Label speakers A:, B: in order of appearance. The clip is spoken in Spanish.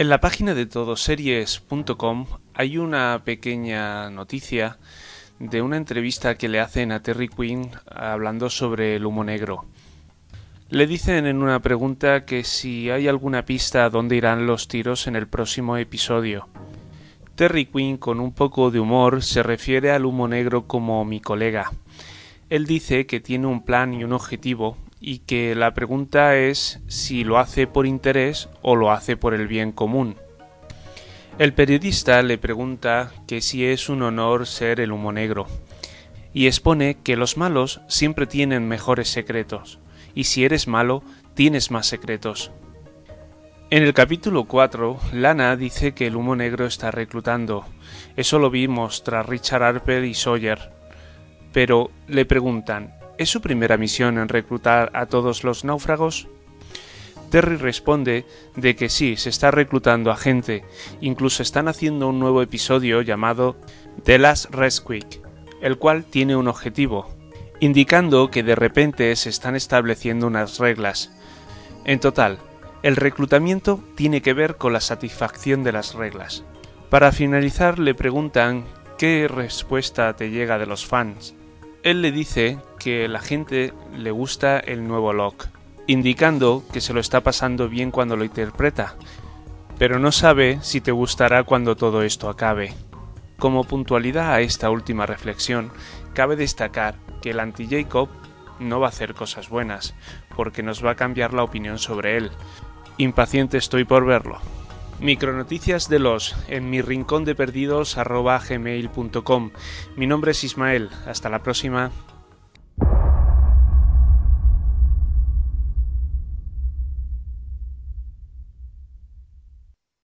A: En la página de todoseries.com hay una pequeña noticia de una entrevista que le hacen a Terry Quinn hablando sobre el humo negro. Le dicen en una pregunta que si hay alguna pista a dónde irán los tiros en el próximo episodio. Terry Quinn con un poco de humor se refiere al humo negro como mi colega. Él dice que tiene un plan y un objetivo y que la pregunta es si lo hace por interés o lo hace por el bien común. El periodista le pregunta que si es un honor ser el humo negro, y expone que los malos siempre tienen mejores secretos, y si eres malo, tienes más secretos. En el capítulo 4, Lana dice que el humo negro está reclutando. Eso lo vimos tras Richard Harper y Sawyer. Pero le preguntan, ¿Es su primera misión en reclutar a todos los náufragos? Terry responde de que sí, se está reclutando a gente, incluso están haciendo un nuevo episodio llamado The Last Rescue, el cual tiene un objetivo, indicando que de repente se están estableciendo unas reglas. En total, el reclutamiento tiene que ver con la satisfacción de las reglas. Para finalizar le preguntan qué respuesta te llega de los fans. Él le dice que la gente le gusta el nuevo Locke, indicando que se lo está pasando bien cuando lo interpreta, pero no sabe si te gustará cuando todo esto acabe. Como puntualidad a esta última reflexión, cabe destacar que el anti-Jacob no va a hacer cosas buenas, porque nos va a cambiar la opinión sobre él. Impaciente estoy por verlo. Micronoticias de los en mi rincón de perdidos Mi nombre es Ismael. Hasta la próxima.